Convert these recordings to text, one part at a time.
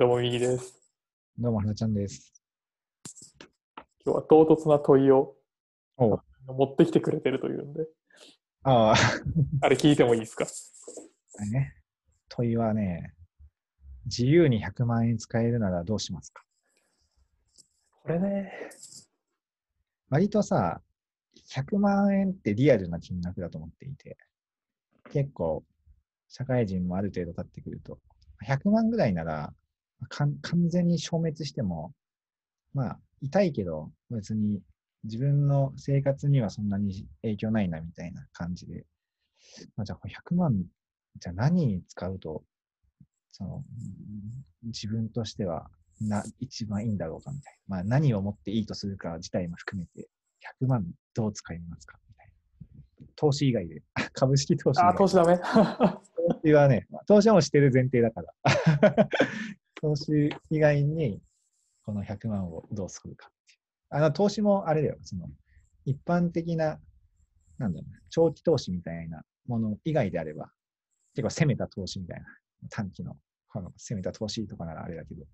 どうも、右です。どうも、はなちゃんです。今日は唐突な問いを持ってきてくれてるというんで、ああ、あれ聞いてもいいですか？ね。問いはね、自由に100万円使えるならどうしますか？これね、割とさ、100万円ってリアルな金額だと思っていて、結構、社会人もある程度経ってくると、100万ぐらいなら、完全に消滅しても、まあ、痛いけど、別に自分の生活にはそんなに影響ないなみたいな感じで、まあ、じゃあこれ100万、じゃあ何に使うと、その、うん自分としてはな一番いいんだろうかみたいな。まあ何をもっていいとするか自体も含めて、100万どう使いますか？みたいな。投資以外で、株式投資以あ、外投資ダメ 投資はね、まあ投資はもうしてる前提だから。投資以外に、この100万をどうするかっていう。あの、投資もあれだよ、その、一般的な、なんだろうな、長期投資みたいなもの以外であれば、結構攻めた投資みたいな、短期の、この攻めた投資とかならあれだけど、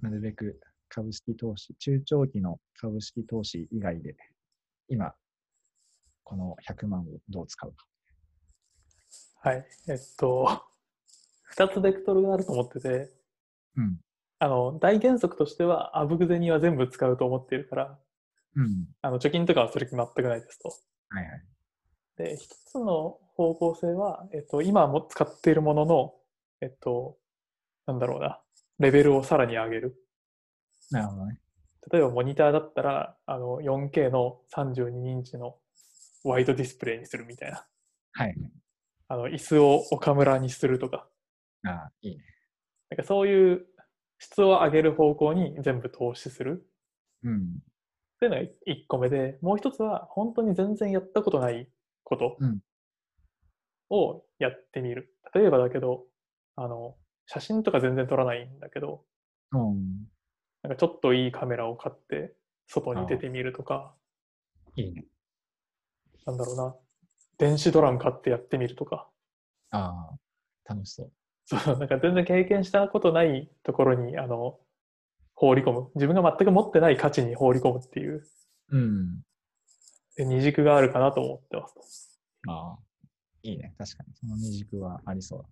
なるべく株式投資、中長期の株式投資以外で、今、この100万をどう使うか。はい。えっと、二つベクトルがあると思ってて、うん。あの、大原則としては、あぶく銭は全部使うと思っているから、うん。あの、貯金とかはそれ全くないですと。はいはい。で、一つの方向性は、えっと、今も使っているものの、えっと、なんだろうな、レベルをさらに上げる。なるほどね。例えばモニターだったら、あの 4K の32インチのワイドディスプレイにするみたいな。はい。あの椅子を岡村にするとか。ああ、いいね。なんかそういう質を上げる方向に全部投資する。うん。っていうのが1個目で、もう一つは本当に全然やったことないことうんをやってみる。例えばだけど、あの、写真とか全然撮らないんだけど、うん。なんかちょっといいカメラを買って外に出てみるとか、いいね。なんだろうな、電子ドラム買ってやってみるとか、ああ、楽しそう。そう、なんか全然経験したことないところに、あの、放り込む。自分が全く持ってない価値に放り込むっていう、うん。で二軸があるかなと思ってますと。ああ、いいね。確かに。その二軸はありそうだ。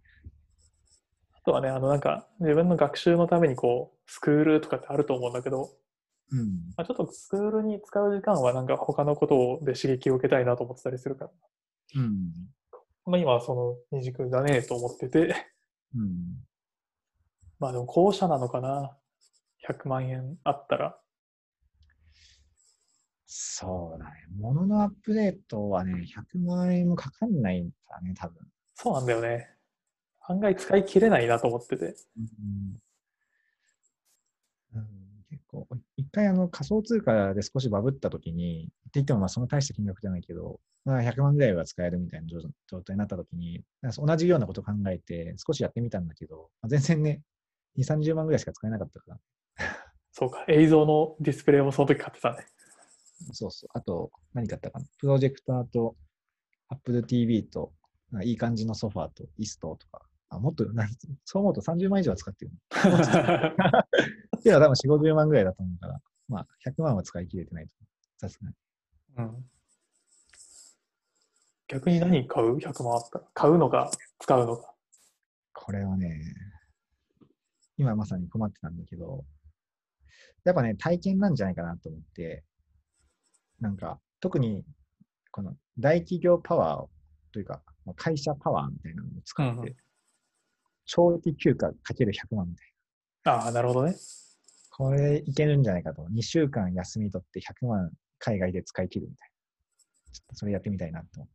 あとはね、あの、なんか、自分の学習のためにこう、スクールとかってあると思うんだけど、うん。まあ、ちょっとスクールに使う時間はなんか他のことで刺激を受けたいなと思ってたりするから、うん。まあ今はその二軸だねと思ってて、うん。まあでも後者なのかな？100万円あったら。そうだね。物のアップデートはね、100万円もかかんないからね、多分。そうなんだよね。案外使い切れないなと思ってて。うん。うん、結構、一回あの仮想通貨で少しバブった時に、って言ってもまあその大した金額じゃないけど、まあ、100万ぐらいは使えるみたいな状状態になった時に、同じようなことを考えて少しやってみたんだけど、まあ、全然ね、2、30万ぐらいしか使えなかったから。そうか、映像のディスプレイもその時買ってたね。そうそう。あと、何買ったかなプロジェクターと Apple TV と、いい感じのソファーと椅子ととか。あ、もっと、そう思うと30万以上は使ってる。いや、多分4、50万ぐらいだと思うから、まあ、100万は使い切れてないと。さすがに。うん、逆に何買う ?100 万あったら。買うのか、使うのか。これはね、今まさに困ってたんだけど、やっぱね、体験なんじゃないかなと思って、なんか、特に、この大企業パワーというか、まあ会社パワーみたいなのを使って、うんうん長期休暇かける100万みたいな。ああ、なるほどね。これいけるんじゃないかと。2週間休み取って100万海外で使い切るみたいな。ちょっとそれやってみたいなと思っ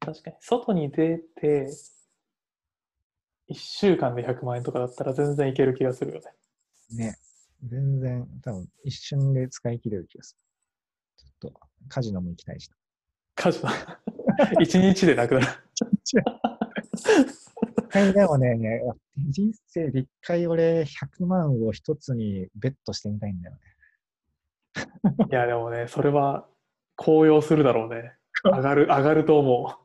た。確かに、外に出て、1週間で100万円とかだったら全然いける気がするよね。ね。全然、多分一瞬で使い切れる気がする。ちょっと、カジノも行きたいし。カジノ。1日でなくなる。一回でもね、人生で一回俺100万を一つにベットしてみたいんだよね。いや、でもね、それは高揚するだろうね。上がる、上がると思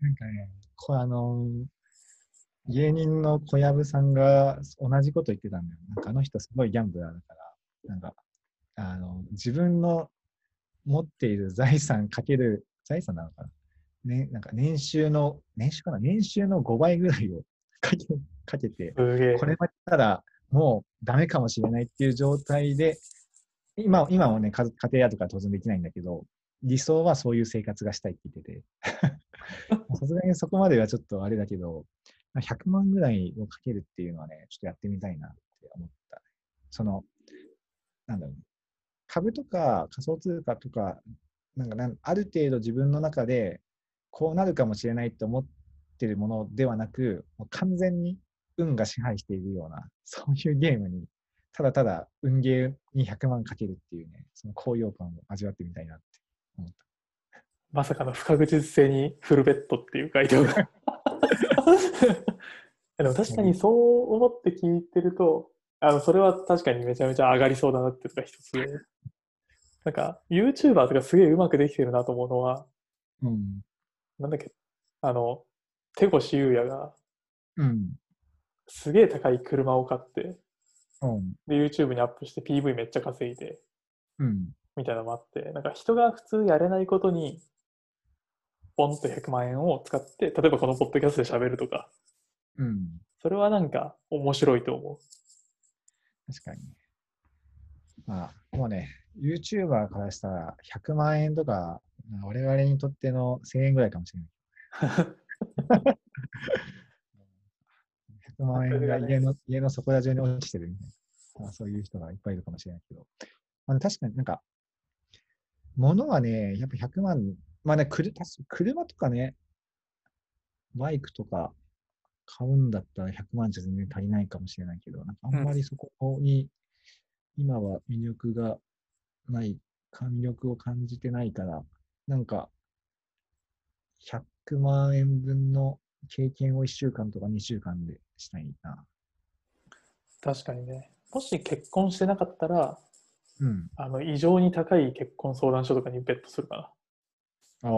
なんかね、これあのー芸人の小籔さんが同じこと言ってたんだよ。なんかあの人すごいギャンブラーだから、なんか、あの、自分の持っている財産かける、財産なのかなね、なんか年収の、年収かな年収の5倍ぐらいをかけかけて、こ。れまでたらもうダメかもしれないっていう状態で、今今もね、か家庭やとか当然できないんだけど、理想はそういう生活がしたいって言ってて、さすがにそこまではちょっとあれだけど、100万ぐらいをかけるっていうのはね、ちょっとやってみたいなって思った。その、なんだろう、株とか仮想通貨とか、なんかなんある程度自分の中でこうなるかもしれないと思ってるものではなく、もう完全に運が支配しているような、そういうゲームに、ただただ運ゲーに100万かけるっていうね、その高揚感を味わってみたいなって思った。まさかの不確実性にフルベッドっていう回答が。でも確かにそう思って聞いてると、あのそれは確かにめちゃめちゃ上がりそうだなっていうのが一つで。なんか YouTuber とかすげえうまくできてるなと思うのは、うん。なんだっけ、あの、手越優也がうん。すげえ高い車を買って、うん。で YouTube にアップして PV めっちゃ稼いで、うん。みたいなのもあって、なんか人が普通やれないことに、ポンと100万円を使って、例えばこのポッドキャストで喋るとか、うん。それはなんか面白いと思確かにね。まあ、もうね、YouTuber からしたら100万円とか、我々にとっての1000円ぐらいかもしれない。う。100万円が 家の,、家のそこら中に落ちてるみたいな、まあ、そういう人がいっぱいいるかもしれないけど、まあ、確かになんか、物はね、やっぱ100万、まあね、くる確か車とかね、バイクとか買うんだったら100万じゃ全然足りないかもしれないけど、なんかあんまりそこに今は魅力がない、か魅力を感じてないから、なんか、100万円分の経験を1週間とか2週間でしたいな。確かにね。もし結婚してなかったら、うん。あの異常に高い結婚相談所とかにベットするかな。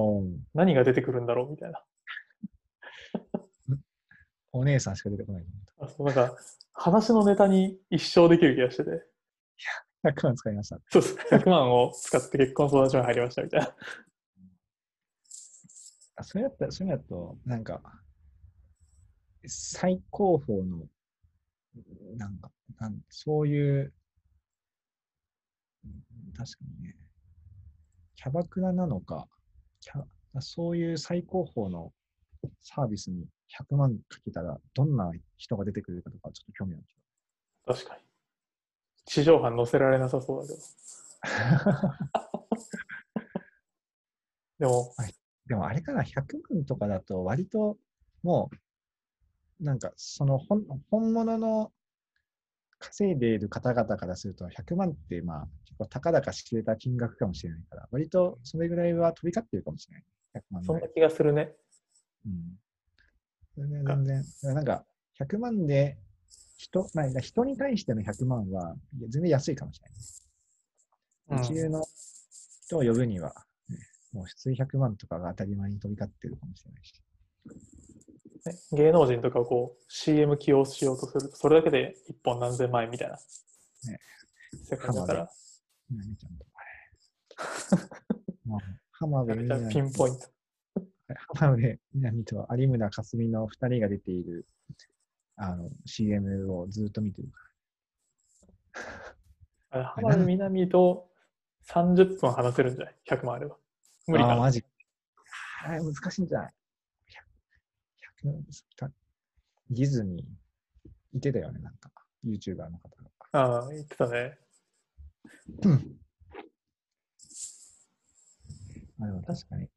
何が出てくるんだろうみたいな。お姉さんしか出てこないとあそうなんか話のネタに一生できる気がしてて、思った。100万使いました。そうそう100万を使って結婚相談所に入りましたみたいな。あそれやったら、それやと、なんか、最高峰の、なんか、なんそういう、うん確かにね、キャバクラなのか、キャそういう最高峰のサービスに100万かけたら、どんな人が出てくるかとか、ちょっと興味あるけど。確かに。地上波載せられなさそうだけど。でも、でもあれかな、100万とかだと割ともう、なんかその本本物の稼いでいる方々からすると100万ってまあ結構たかだか知れた金額かもしれないから、割とそれぐらいは飛び交ってるかもしれない。100万。そんない気がするね。うん。それで全然、なんか100万で人、なんか人に対しての100万は全然安いかもしれない。一流の人を呼ぶには、ね、もう数百万とかが当たり前に飛び交ってるかもしれないし。ね、芸能人とかをこう CM 起用しようとすると、それだけで一本何千万円みたいな、ね、世界だから、みなみちゃんとかね。まあ、浜辺美めちゃめちゃピンポイント。浜辺美波と有村架純の2人が出ているあの CM をずっと見てるか あれ浜辺美波と30分話せるんじゃない ?100 万あれば。無理。かな。あマジ。あれ難しいんじゃない ?100、100ディズニー、いてたよね、なんか、YouTuber の方が。ああ、言ってたね。あでも確かに、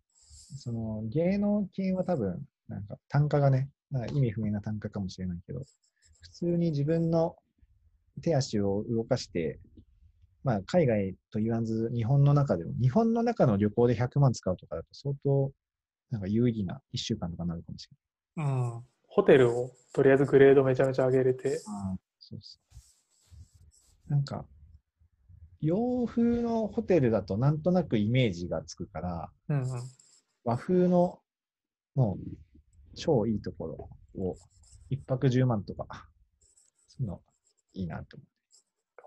その芸能系は多分、なんか単価がね、なんか意味不明な単価かもしれないけど、普通に自分の手足を動かして、まあ海外と言わず、日本の中でも、日本の中の旅行で100万使うとかだと相当、なんか有意義な1週間とかになるかもしれうん。ホテルをとりあえずグレードめちゃめちゃ上げれて、ない。そうそう。なんか、洋風のホテルだとなんとなくイメージがつくから、うんうん。和風のもう超いいところを一泊10万とか、そのいいなと思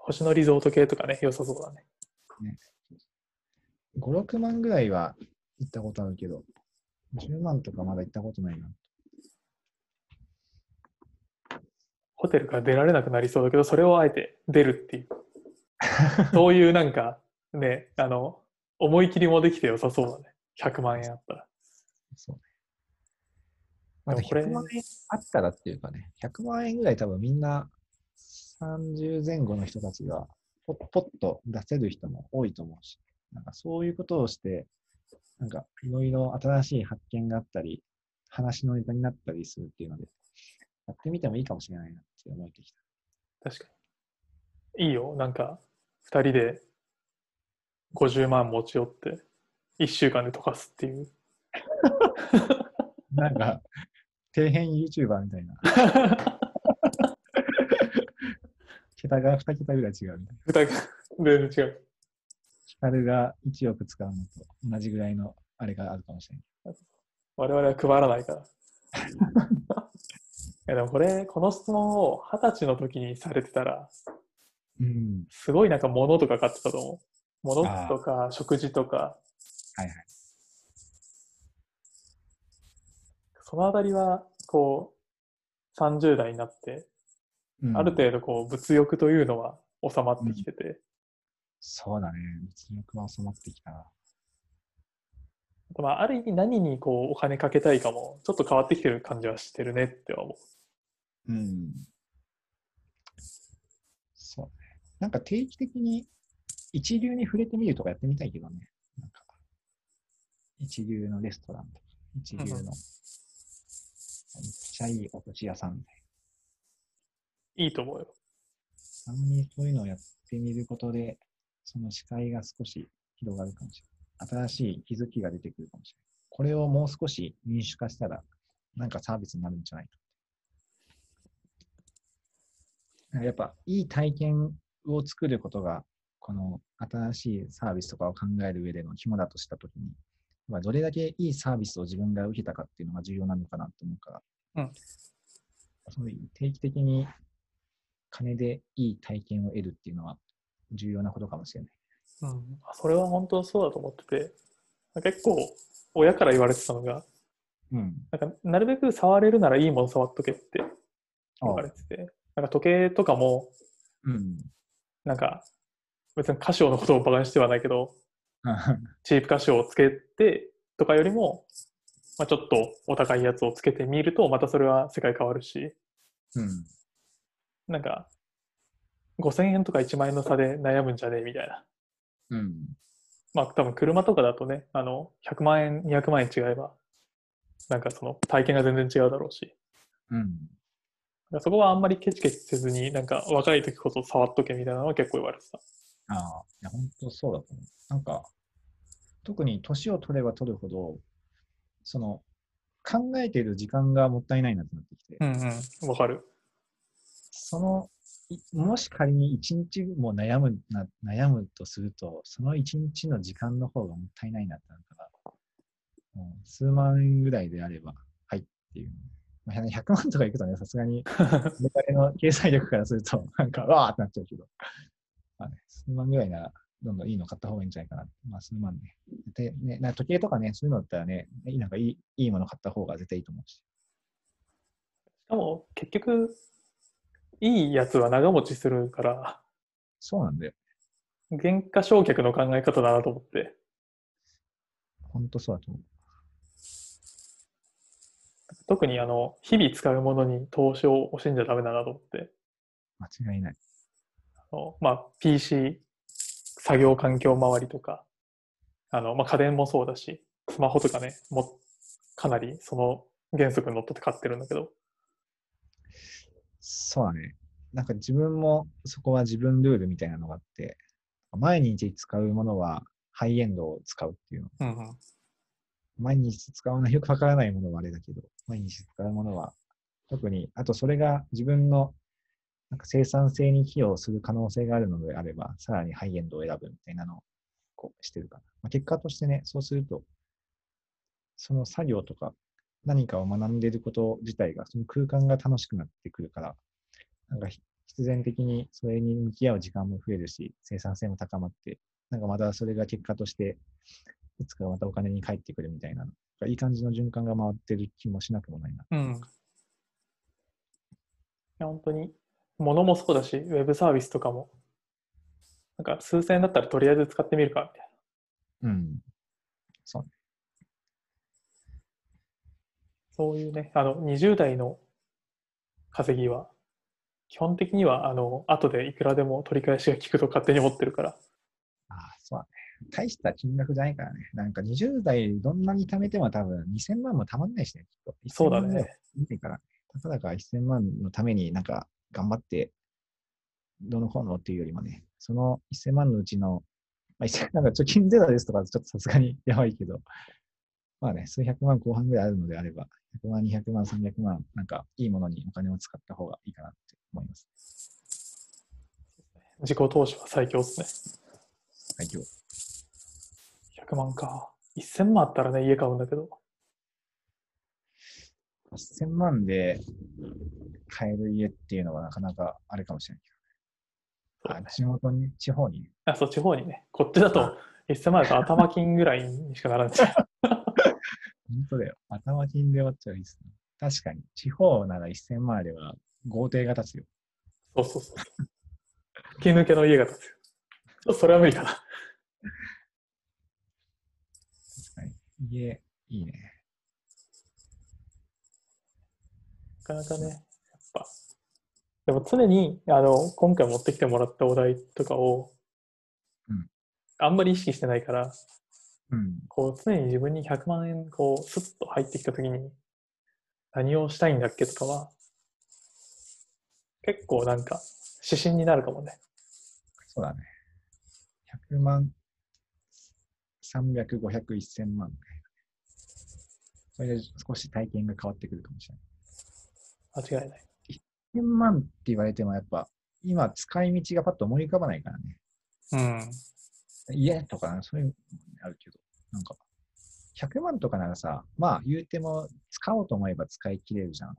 星野リゾート系とかね、良さそうだね。う。5、6万ぐらいは行ったことあるけど、10万とかまだ行ったことないな。ホテルから出られなくなりそうだけど、それをあえて出るっていう。そういうなんか、ね、あの、思い切りもできて良さそうだね。100万円あったら。そうね。まあ、でもこれ100万円あったらっていうかね、100万円ぐらい多分みんな30前後の人たちがポッポッと出せる人も多いと思うし、なんかそういうことをして、なんかいろいろ新しい発見があったり、話のネタになったりするっていうので、やってみてもいいかもしれないなって思えてきた。確かに。いいよ。なんか、2人で50万持ち寄って、1週間で溶かすっていう。なんか、底辺 YouTuber みたいな。桁が2桁ぐらい違うみたいな。2人、全然違う。ヒカルが1億使うのと同じぐらいのあれがあるかもしれない。我々は配らないから。いやでもこれ、この質問を二十歳の時にされてたら、うん。すごいなんか物とか買ってたと思う。物とか食事とか、はいはい。そのあたりは、こう、30代になって、うんある程度こう物欲というのは収まってきてて、そうだね。物欲は収まってきたな。まあ、ある意味何にこうお金かけたいかもちょっと変わってきてる感じはしてるねっては思う。うん。そうね。なんか定期的に一流に触れてみるとかやってみたいけどね。なんか、一流のレストランとか、一流の、うんめっちゃいいお寿司屋さんみたいいいと思うよ。な。たまにそういうのをやってみることで、その視界が少し広がるかもしれない。新しい気づきが出てくるかもしれない。これをもう少し民主化したら、なんかサービスになるんじゃないか。やっぱ、いい体験を作ることが、この新しいサービスとかを考える上での肝だとしたときに、まあどれだけいいサービスを自分が受けたかっていうのが重要なのかなと思うから、うんそういう定期的に金でいい体験を得るっていうのは重要なことかもしれない。うん、それは本当そうだと思ってて、結構親から言われてたのが、うん。なんかなるべく触れるならいいもの触っとけって言われてて、なんか時計とかも、うん。なんか別にカシオのことをバカにしてはないけど、チープカシオをつけてとかよりも、まあ、ちょっとお高いやつをつけてみると、またそれは世界変わるし、うん。なんか、5000円とか1万円の差で悩むんじゃねえみたいな。うん。まあ多分車とかだとね、あの、100万円、200万円違えば、なんかその体験が全然違うだろうし、うん。そこはあんまりケチケチせずに、なんか若い時こそ触っとけみたいなのは結構言われてた。ああ、いや、本当そうだと思う。なんか、特に年を取れば取るほど、その、考えている時間がもったいないなってなってきて、うんうん、わかる。その、もし仮に一日も悩むな、悩むとすると、その一日の時間の方がもったいないなってなるから、もう数万円ぐらいであれば、はいっていう。まあ、100万とかいくとね、さすがに、我々の経済力からすると、なんか、わーってなっちゃうけど、まあね、数万ぐらいなら、どんどんいいの買った方がいいんじゃないかな。まあ、数万ね。で、ね、な時計とかね、そういうのだったらね、なんかいいいいもの買った方が絶対いいと思うし。しかも結局、いいやつは長持ちするから、そうなんだよ。原価償却の考え方だなと思って、本当そうだと思う。特にあの、日々使うものに投資を惜しんじゃダメだなと思って、間違いない。あのまあ、PC、作業環境周りとか、あの、まあ、家電もそうだし、スマホとかね、もかなりその原則にのっとって買ってるんだけど、そうだね。なんか自分もそこは自分ルールみたいなのがあって、毎日使うものはハイエンドを使うっていうの。うんうん、毎日使うのはよくわからないものはあれだけど、毎日使うものは特に、あとそれが自分のなんか生産性に寄与する可能性があるのであれば、さらにハイエンドを選ぶみたいなのをこうしてるかな。まあ、結果としてね、そうすると、その作業とか何かを学んでいること自体が、その空間が楽しくなってくるから、なんか必然的にそれに向き合う時間も増えるし、生産性も高まって、なんかまたそれが結果として、いつかまたお金に返ってくるみたいな、いい感じの循環が回ってる気もしなくもないな。うん。いや、本当に、物もそうだし、ウェブサービスとかも、なんか数千円だったらとりあえず使ってみるか、みたいうん。そうね。な。そういうね、あの、20代の稼ぎは、基本的には、あの、後でいくらでも取り返しが効くと勝手に思ってるから。ああ、そうだね。大した金額じゃないからね。なんか20代どんなに貯めても多分2000万も貯まんないしね、きっと。そうだ1000万ぐらいね。見てから、たかだか1000万のためになんか頑張って、どのこうのっていうよりもね、その1000万のうちの、まあ、1000なんか貯金ゼロですとかちょっとさすがにやばいけど、まあね、数百万後半ぐらいあるのであれば、100万、200万、300万、なんかいいものにお金を使った方がいいかなって思います。自己投資は最強ですね。はい、今日。100万か。1000万あったらね、家買うんだけど。1000万で買える家っていうのはなかなかあれかもしれないけど。あ、地元に、地方に。あ、そう、地方にね。こっちだと、1000万だと頭金ぐらいにしかならない。本当だよ。頭金で終わっちゃういいっすね。確かに。地方なら1000万あれば豪邸が建つよ。そうそうそう。吹き抜けの家が建つよ。それは無理かな。確かに。家、いいね。なかなかね、やっぱ。でも常に、あの、今回持ってきてもらったお題とかを、うんあんまり意識してないから、うん。こう、常に自分に100万円、こう、スッと入ってきたときに、何をしたいんだっけとかは、結構なんか、指針になるかもね。そうだね。100万、300、500、1000万。それで少し体験が変わってくるかもしれない。間違いない。1000万って言われてもやっぱ、今使い道がパッと思い浮かばないからね。うん。家とかそういうのあるけど、なんか、100万とかならさ、まあ言うても使おうと思えば使い切れるじゃん。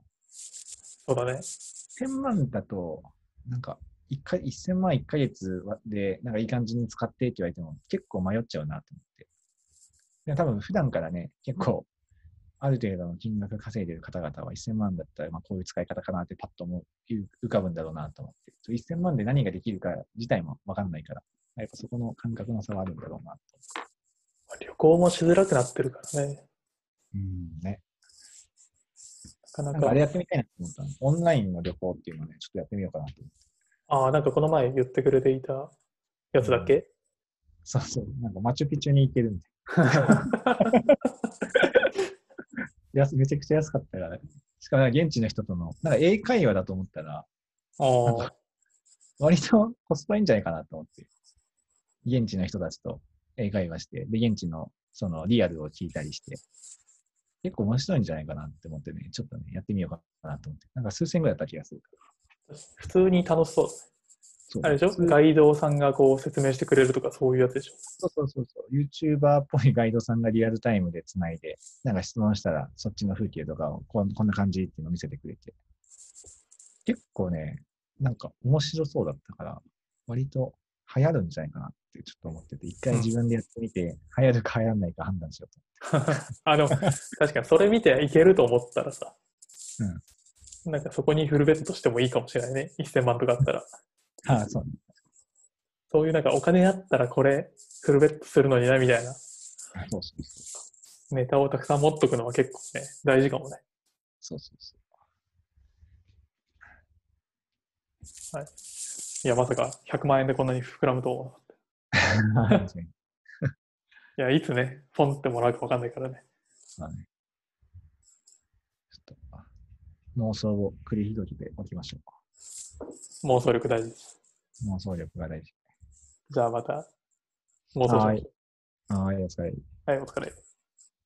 そうだね。1000万だと、なんか、一回1000万1ヶ月で、なんかいい感じに使ってって言われても結構迷っちゃうなと思って。で多分普段からね、結構、ある程度の金額稼いでる方々は1000万だったら、まあこういう使い方かなってパッと思う浮かぶんだろうなと思って。1000万で何ができるか自体もわかんないから、やっぱそこの感覚の差はあるんだろうなと。旅行もしづらくなってるからね。うん、ね。なかなかあれ。やってみたいなと思ったの。オンラインの旅行っていうのをね、ちょっとやってみようかなと思って。ああ、なんかこの前言ってくれていたやつだっけ、そうそう。なんかマチュピチュに行けるみたいな。安めちゃくちゃ安かったから、しかも現地の人との、なんか英会話だと思ったら、ああ、割とコスパいいんじゃないかなと思って、現地の人たちと英会話して、で、現地のそのリアルを聞いたりして、結構面白いんじゃないかなって思ってね、ちょっとね、やってみようかなと思って。なんか数千ぐらいだった気がする。普通に楽しそう。そうあれでしょ？ガイドさんがこう説明してくれるとかそういうやつでしょ？そうそうそうそう。YouTuber っぽいガイドさんがリアルタイムでつないで、なんか質問したら、そっちの風景とかをこんこんな感じっていうのを見せてくれて。結構ね、なんか面白そうだったから、割と流行るんじゃないかなってちょっと思ってて、一回自分でやってみて、流行るか流行らないか判断しようと。あ、でも確かにそれ見ていけると思ったらさ、なんかそこにフルベットしてもいいかもしれないね。1000万とかあったら。ああ、そうね。そういうなんかお金あったらこれフルベットするのになみたいなそうそうそう。ネタをたくさん持っとくのは結構ね、大事かもね。そうそうそいや、まさか100万円でこんなに膨らむと。いや、いつね、ポンってもらうかわかんないからね。まあね。ちょっと、あ妄想を繰り広げておきましょ妄想力大事です。う。妄想力が大事。じゃあまた妄想しましょう。はい、お疲れ。はい、お疲れ。